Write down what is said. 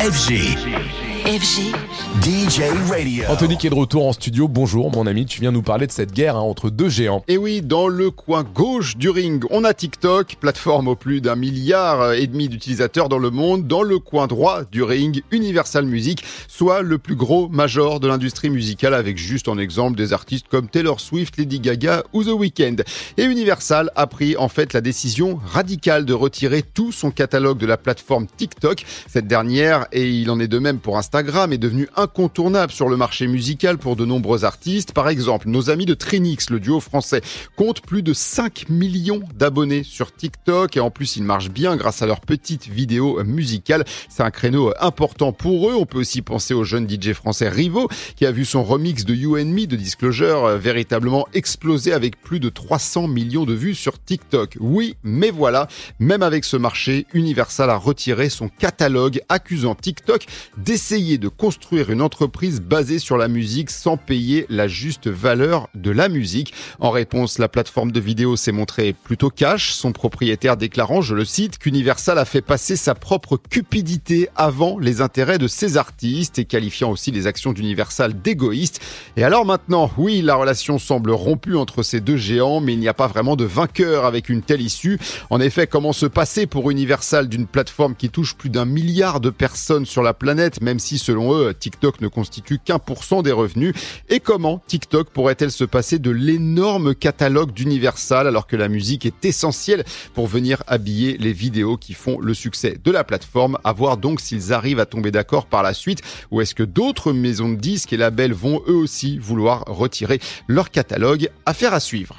FG. FG. DJ Radio. Anthony qui est de retour en studio, bonjour mon ami, tu viens nous parler de cette guerre hein, entre deux géants. Et oui, dans le coin gauche du ring, on a TikTok, plateforme au plus d'un milliard et demi d'utilisateurs dans le monde. Dans le coin droit du ring, Universal Music, soit le plus gros major de l'industrie musicale avec juste en exemple des artistes comme Taylor Swift, Lady Gaga ou The Weeknd. Et Universal a pris en fait la décision radicale de retirer tout son catalogue de la plateforme TikTok. Cette dernière, et il en est de même pour Instagram, est devenue incontournable sur le marché musical pour de nombreux artistes. Par exemple, nos amis de Trinix, le duo français, comptent plus de 5 millions d'abonnés sur TikTok et en plus ils marchent bien grâce à leurs petites vidéos musicales. C'est un créneau important pour eux. On peut aussi penser au jeune DJ français Rivo qui a vu son remix de You and Me de Disclosure euh, véritablement exploser avec plus de 300 millions de vues sur TikTok. Oui, mais voilà, même avec ce marché, Universal a retiré son catalogue accusant TikTok d'essayer de construire une entreprise basée sur la musique sans payer la juste valeur de la musique. En réponse, la plateforme de vidéo s'est montrée plutôt cash, son propriétaire déclarant, je le cite, qu'Universal a fait passer sa propre cupidité avant les intérêts de ses artistes et qualifiant aussi les actions d'Universal d'égoïstes. Et alors maintenant, oui, la relation semble rompue entre ces deux géants, mais il n'y a pas vraiment de vainqueur avec une telle issue. En effet, comment se passer pour Universal d'une plateforme qui touche plus d'un milliard de personnes sur la planète, même si selon eux, TikTok ne constitue qu'un pour cent des revenus. Et comment TikTok pourrait-elle se passer de l'énorme catalogue d'Universal alors que la musique est essentielle pour venir habiller les vidéos qui font le succès de la plateforme? À voir donc s'ils arrivent à tomber d'accord par la suite. Ou est-ce que d'autres maisons de disques et labels vont eux aussi vouloir retirer leur catalogue? Affaire à suivre.